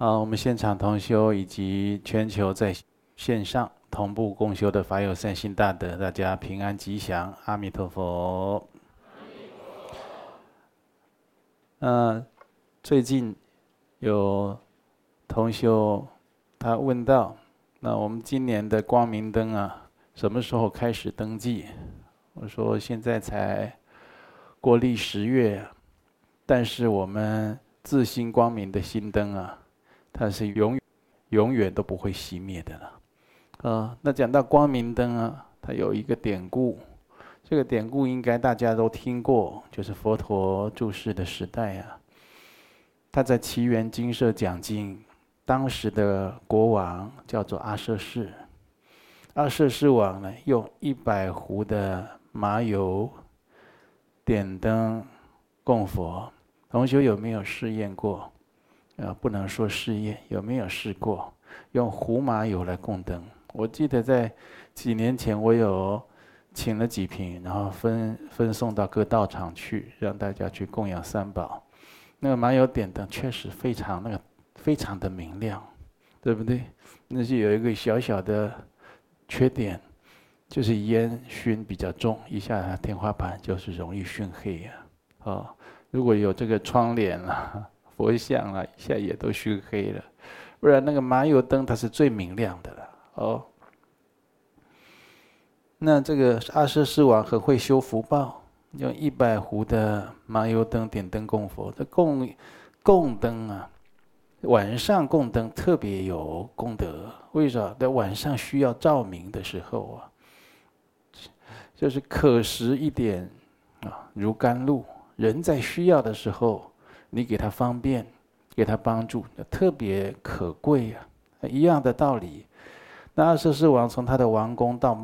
啊，我们现场同修以及全球在线上同步共修的法友善心大德，大家平安吉祥，阿弥陀佛。嗯，最近有同修他问到，那我们今年的光明灯啊，什么时候开始登记？我说现在才过历十月，但是我们自心光明的心灯啊，它是永永远都不会熄灭的了。啊，那讲到光明灯啊，它有一个典故，这个典故应该大家都听过，就是佛陀住世的时代啊，他在奇缘精舍讲经，当时的国王叫做阿舍世，阿舍世王呢，用一百壶的麻油点灯供佛。同学有没有试验过？啊，不能说试验，有没有试过用胡麻油来供灯？我记得在几年前，我有请了几瓶，然后分分送到各道场去，让大家去供养三宝。那个麻油点灯确实非常那个非常的明亮，对不对？那是有一个小小的缺点，就是烟熏比较重，一下天花板就是容易熏黑呀。哦，如果有这个窗帘啊、佛像啊，一下也都熏黑了。不然那个麻油灯它是最明亮的了。哦，那这个阿闍世王很会修福报，用一百壶的麻油灯点灯供佛。这供供灯啊，晚上供灯特别有功德。为啥？在晚上需要照明的时候啊，就是可食一点啊，如甘露。人在需要的时候，你给他方便，给他帮助，特别可贵呀。一样的道理。那阿闍世王从他的王宫到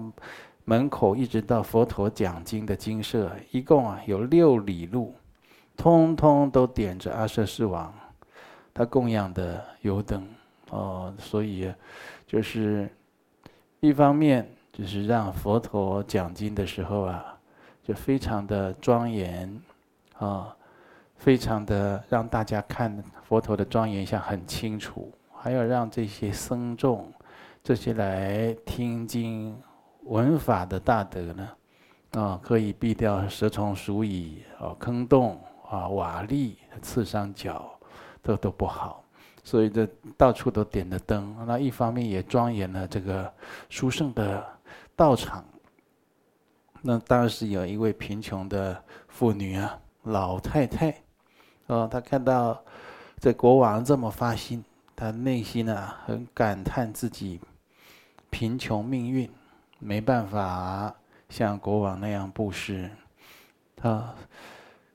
门口，一直到佛陀讲经的经舍，一共啊有六里路，通通都点着阿闍世王他供养的油灯哦，所以就是一方面就是让佛陀讲经的时候啊，就非常的庄严啊，非常的让大家看佛陀的庄严相很清楚，还要让这些僧众。这些来听经闻法的大德呢，啊，可以避掉蛇虫鼠蚁啊、坑洞啊、瓦砾刺伤脚，都都不好。所以这到处都点着灯，那一方面也庄严了这个殊胜的道场。那当时有一位贫穷的妇女啊，老太太，啊，他看到这国王这么发心，他内心啊很感叹自己。贫穷命运，没办法像国王那样布施，啊，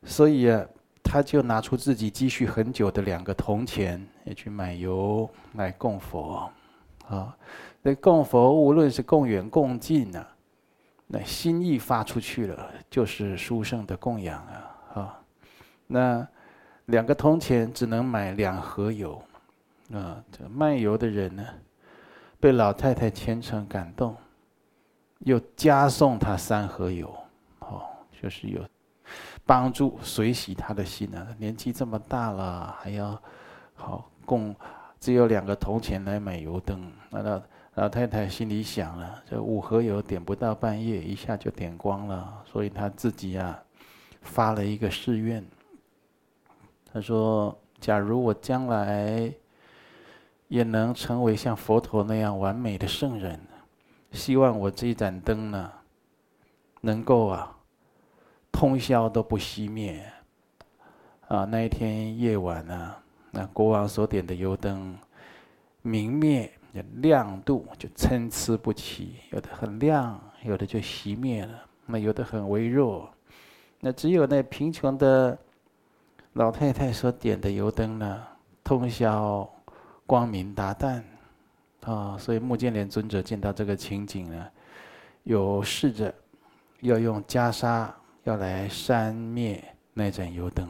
所以啊，他就拿出自己积蓄很久的两个铜钱，也去买油来供佛，啊，那供佛无论是供远供近啊，那心意发出去了，就是殊胜的供养啊，啊，那两个铜钱只能买两盒油，啊，这卖油的人呢？被老太太虔诚感动，又加送他三盒油，哦，就是有帮助随喜他的心啊。年纪这么大了，还要好供只有两个铜钱来买油灯，那老老太太心里想了：这五盒油点不到半夜，一下就点光了。所以她自己啊，发了一个誓愿。他说：“假如我将来……”也能成为像佛陀那样完美的圣人，希望我这一盏灯呢，能够啊，通宵都不熄灭。啊，那一天夜晚呢，那国王所点的油灯，明灭亮度就参差不齐，有的很亮，有的就熄灭了，那有的很微弱。那只有那贫穷的老太太所点的油灯呢，通宵。光明达旦，啊，所以目犍连尊者见到这个情景呢，有试着要用袈裟要来扇灭那盏油灯，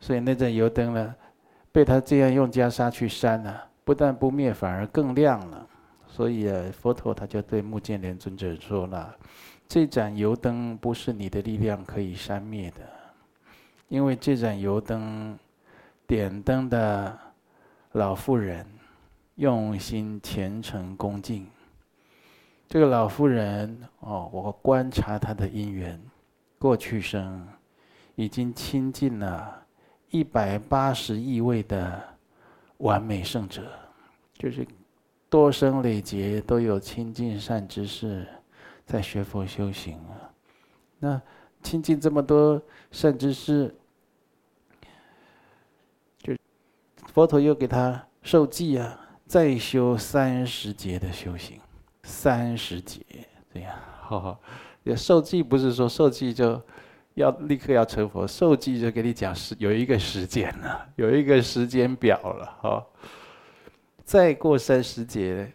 所以那盏油灯呢，被他这样用袈裟去扇呢，不但不灭，反而更亮了。所以啊，佛陀他就对目犍连尊者说了：“这盏油灯不是你的力量可以扇灭的，因为这盏油灯点灯的。”老妇人用心虔诚恭敬。这个老妇人哦，我观察她的因缘，过去生已经亲近了一百八十亿位的完美圣者，就是多生累劫都有亲近善知识，在学佛修行啊。那亲近这么多善知识，就佛陀又给他授记啊，再修三十劫的修行。三十劫这样，好好。也受记不是说受记就要立刻要成佛，受记就给你讲时有一个时间了，有一个时间表了，哈。再过三十劫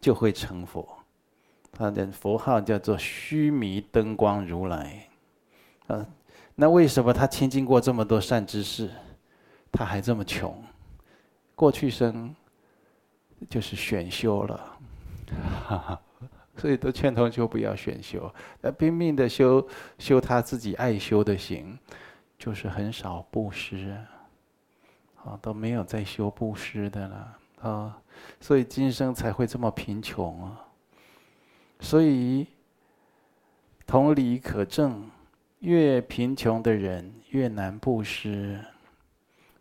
就会成佛，他的佛号叫做须弥灯光如来。啊，那为什么他亲近过这么多善知识，他还这么穷？过去生就是选修了。哈哈，所以都劝同学不要选修，那拼命的修修他自己爱修的行，就是很少布施啊，啊都没有再修布施的了啊，所以今生才会这么贫穷啊。所以同理可证，越贫穷的人越难布施，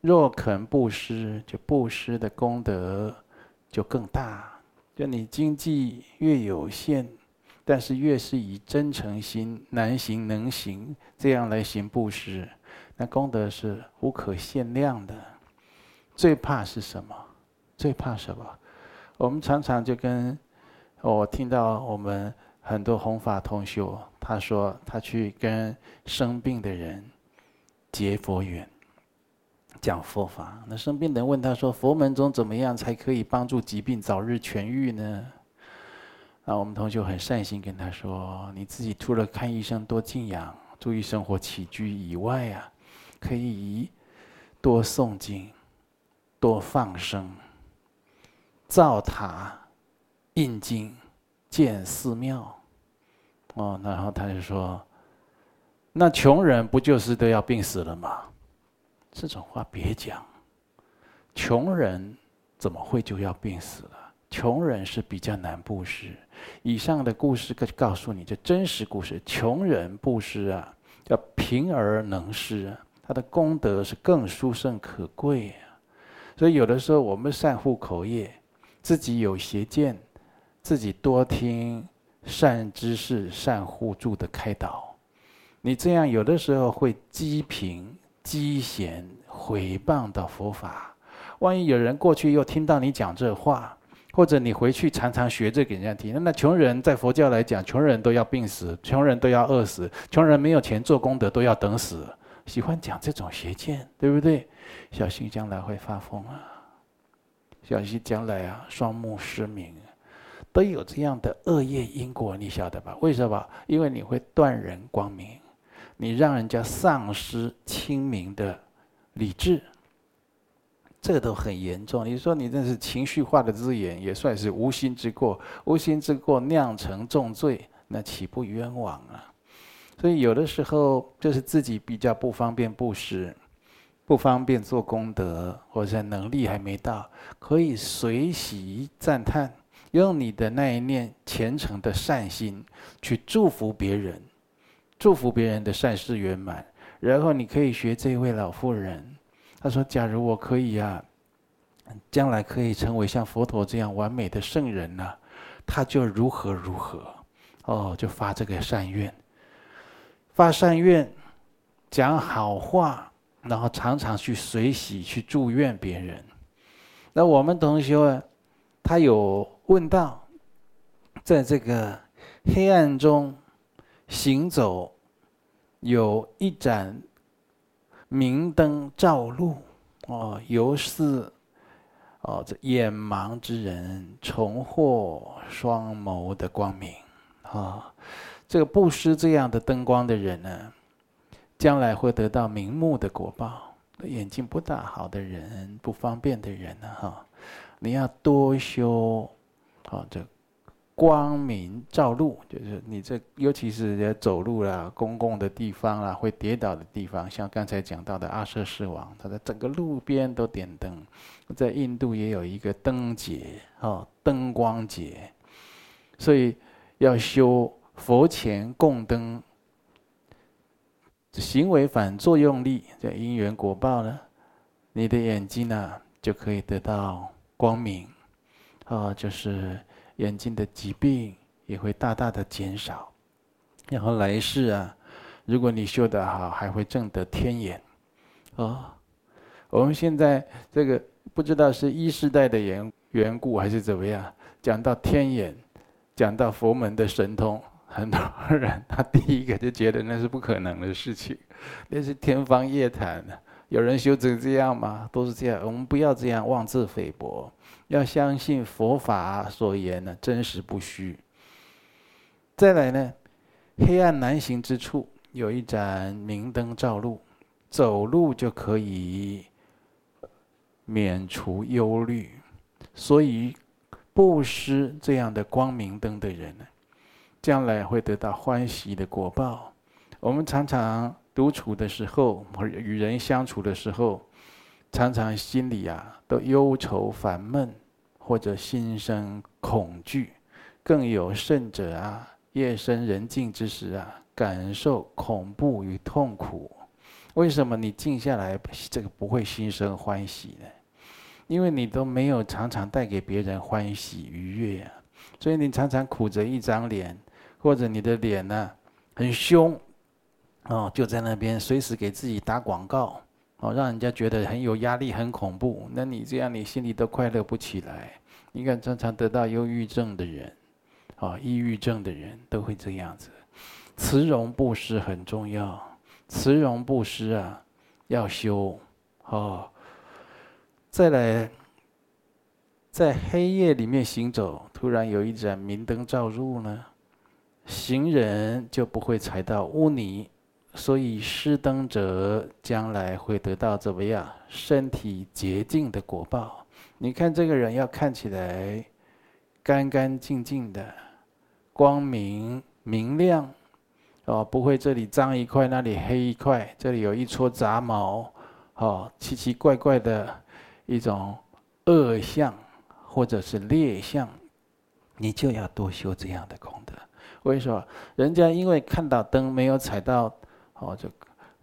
若肯布施，就布施的功德就更大。就你经济越有限，但是越是以真诚心难行能行这样来行布施，那功德是无可限量的。最怕是什么？最怕什么？我们常常就跟我听到我们很多弘法同修，他说他去跟生病的人结佛缘。讲佛法，那生病的人问他说：“佛门中怎么样才可以帮助疾病早日痊愈呢？”那我们同学很善心跟他说：“你自己除了看医生多静养、注意生活起居以外啊，可以多诵经、多放生、造塔、印经、建寺庙。”哦，然后他就说：“那穷人不就是都要病死了吗？”这种话别讲，穷人怎么会就要病死了？穷人是比较难布施。以上的故事告诉你，这真实故事。穷人布施啊，叫贫而能施，他的功德是更殊胜可贵啊。所以有的时候我们善护口业，自己有邪见，自己多听善知识、善互助的开导，你这样有的时候会积贫。积嫌毁谤到佛法，万一有人过去又听到你讲这话，或者你回去常常学这给人家听，那穷人在佛教来讲，穷人都要病死，穷人都要饿死，穷人没有钱做功德都要等死，喜欢讲这种邪见，对不对？小心将来会发疯啊！小心将来啊，双目失明，都有这样的恶业因果，你晓得吧？为什么？因为你会断人光明。你让人家丧失清明的理智，这个都很严重。你说你这是情绪化的字眼，也算是无心之过。无心之过酿成重罪，那岂不冤枉啊？所以有的时候就是自己比较不方便布施，不方便做功德，或者能力还没到，可以随喜赞叹，用你的那一念虔诚的善心去祝福别人。祝福别人的善事圆满，然后你可以学这位老妇人。她说：“假如我可以啊，将来可以成为像佛陀这样完美的圣人呢、他就如何如何。”哦，就发这个善愿，发善愿，讲好话，然后常常去随喜去祝愿别人。那我们同学，他有问到，在这个黑暗中。行走，有一盏明灯照路，哦，犹似哦这眼盲之人重获双眸的光明，啊、这个布施这样的灯光的人呢，将来会得到明目的果报。眼睛不大好的人，不方便的人呢，哈，你要多修，啊、哦，这光明照路，就是你这，尤其是在走路啦、公共的地方啦、会跌倒的地方，像刚才讲到的阿闍世王，他在整个路边都点灯。在印度也有一个灯节，哦，灯光节，所以要修佛前供灯，行为反作用力，叫因缘果报呢，你的眼睛呢就可以得到光明，啊，就是。眼睛的疾病也会大大的减少，然后来世啊，如果你修得好，还会证得天眼。啊，我们现在这个不知道是一世代的缘缘故还是怎么样，讲到天眼，讲到佛门的神通，很多人 他第一个就觉得那是不可能的事情，那是天方夜谭。有人修成这样吗？都是这样。我们不要这样妄自菲薄。要相信佛法所言呢，真实不虚。再来呢，黑暗难行之处有一盏明灯照路，走路就可以免除忧虑。所以布施这样的光明灯的人呢，将来会得到欢喜的果报。我们常常独处的时候，或者与人相处的时候。常常心里啊都忧愁烦闷，或者心生恐惧，更有甚者啊，夜深人静之时啊，感受恐怖与痛苦。为什么你静下来，这个不会心生欢喜呢？因为你都没有常常带给别人欢喜愉悦啊，所以你常常苦着一张脸，或者你的脸呢、很凶，哦，就在那边随时给自己打广告。哦，让人家觉得很有压力、很恐怖。那你这样，你心里都快乐不起来。你看，常常得到忧郁症的人，啊，抑郁症的人都会这样子。慈容布施很重要，慈容布施啊，要修。哦，再来，在黑夜里面行走，突然有一盏明灯照入呢，行人就不会踩到污泥。所以施灯者将来会得到怎么样？身体洁净的果报。你看这个人要看起来干干净净的，光明明亮，哦，不会这里脏一块，那里黑一块，这里有一撮杂毛，哦，奇奇怪怪的一种恶相或者是劣相，你就要多修这样的功德。为什么？人家因为看到灯没有踩到。哦，这个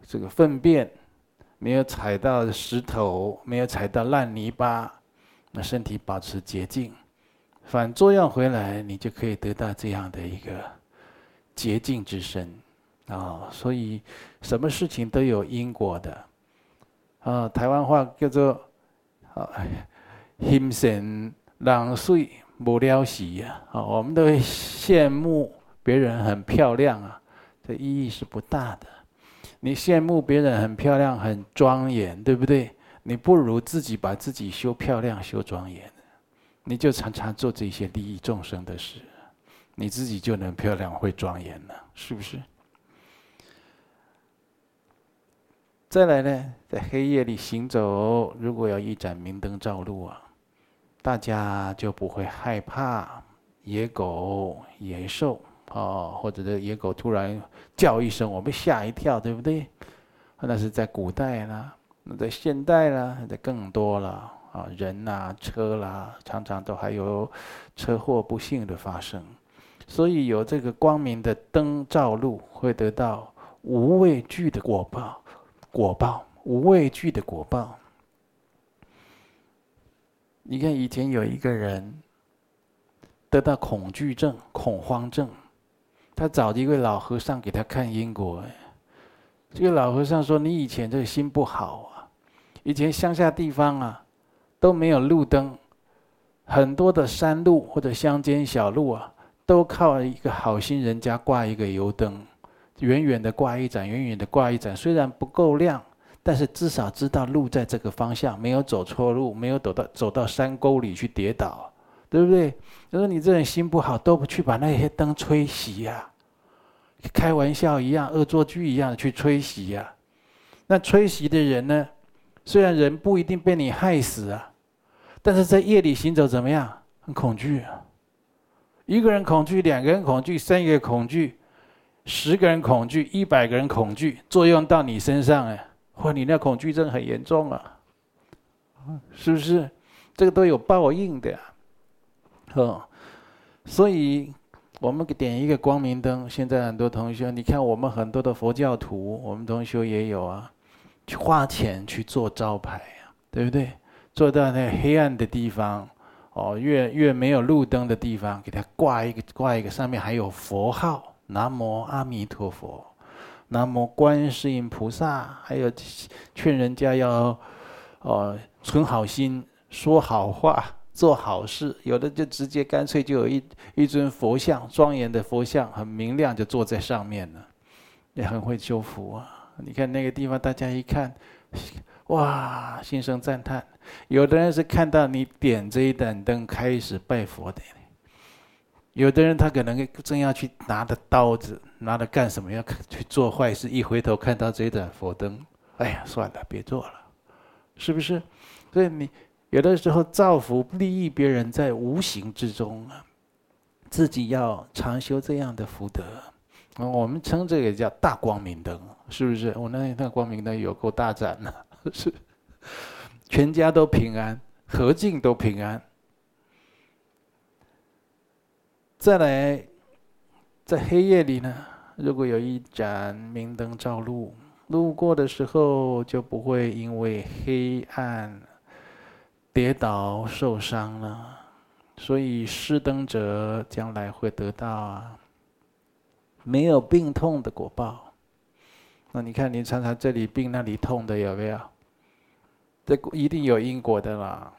这个粪便没有踩到石头，没有踩到烂泥巴，那身体保持洁净，反作用回来，你就可以得到这样的一个洁净之身。啊、所以什么事情都有因果的。啊、台湾话叫做“啊，心善人水无了时”呀。啊，我们都会羡慕别人很漂亮啊，这意义是不大的。你羡慕别人很漂亮、很庄严，对不对？你不如自己把自己修漂亮、修庄严，你就常常做这些利益众生的事，你自己就能漂亮、会庄严了，是不是？再来呢，在黑夜里行走，如果有一盏明灯照路啊，大家就不会害怕野狗、野兽。哦，或者这野狗突然叫一声，我们吓一跳，对不对？那是在古代啦，那在现代啦，那更多了啊，人呐、车啦，常常都还有车祸不幸的发生。所以有这个光明的灯照路，会得到无畏惧的果报，果报无畏惧的果报。你看以前有一个人得到恐惧症、恐慌症。他找一位老和尚给他看因果，这个老和尚说：“你以前这个心不好啊，以前乡下地方啊都没有路灯，很多的山路或者乡间小路啊，都靠一个好心人家挂一个油灯，远远的挂一盏，远远的挂一盏，虽然不够亮，但是至少知道路在这个方向，没有走错路，没有走到走到山沟里去跌倒。”对不对？他说：“你这人心不好，都不去把那些灯吹熄呀，开玩笑一样，恶作剧一样的去吹熄呀。那吹熄的人呢？虽然人不一定被你害死啊，但是在夜里行走怎么样？很恐惧啊。一个人恐惧，两个人恐惧，三个人恐惧，十个人恐惧，一百个人恐惧，作用到你身上哎，哇，你那恐惧症很严重啊，是不是？这个都有报应的，哦，所以我们点一个光明灯。现在很多同学，你看我们很多的佛教徒，我们同学也有啊，去花钱去做招牌啊，对不对？做到那黑暗的地方，哦，越越没有路灯的地方，给他挂一个挂一个，上面还有佛号，南无阿弥陀佛，南无观世音菩萨，还有劝人家要哦存好心。说好话，做好事，有的就直接干脆就有一一尊佛像，庄严的佛像，很明亮，就坐在上面了，也很会修福啊。你看那个地方，大家一看，哇，心生赞叹。有的人是看到你点这一盏灯开始拜佛的，有的人他可能正要去拿着刀子，拿着干什么要去做坏事，一回头看到这一盏佛灯，哎呀，算了，别做了，是不是？所以你。有的时候造福利益别人，在无形之中啊，自己要常修这样的福德。我们称这个叫大光明灯，是不是？我那那光明灯有够大盏呢，是，全家都平安，何境都平安。再来，在黑夜里呢，如果有一盏明灯照路，路过的时候就不会因为黑暗。跌倒受伤了，所以施灯者将来会得到啊，没有病痛的果报。那你看，你常常这里病那里痛的有没有？这一定有因果的啦。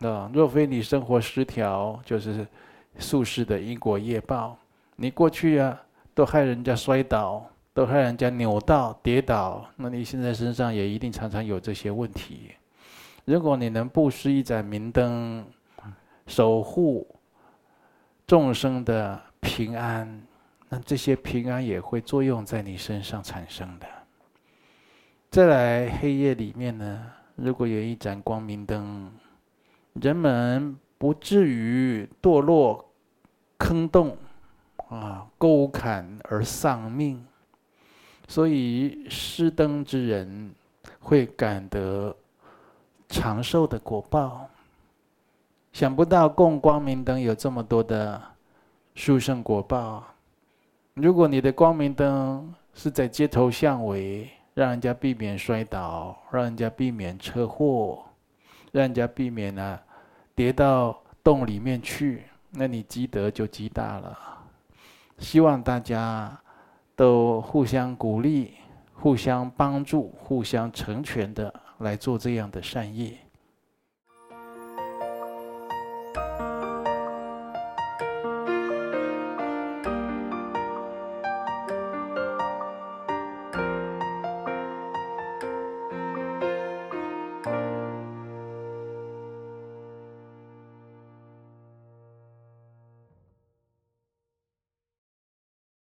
啊，若非你生活失调，就是宿世的因果业报。你过去啊，都害人家摔倒，都害人家扭到跌倒，那你现在身上也一定常常有这些问题。如果你能布施一盏明灯，守护众生的平安，那这些平安也会作用在你身上产生的。再来，黑夜里面呢，如果有一盏光明灯，人们不至于堕落坑洞，啊，沟坎而丧命。所以失灯之人会感得。长寿的果报，想不到供光明灯有这么多的殊胜果报。如果你的光明灯是在街头巷尾，让人家避免摔倒，让人家避免车祸，让人家避免啊跌到洞里面去，那你积德就极大了。希望大家都互相鼓励、互相帮助、互相成全的。来做这样的善业。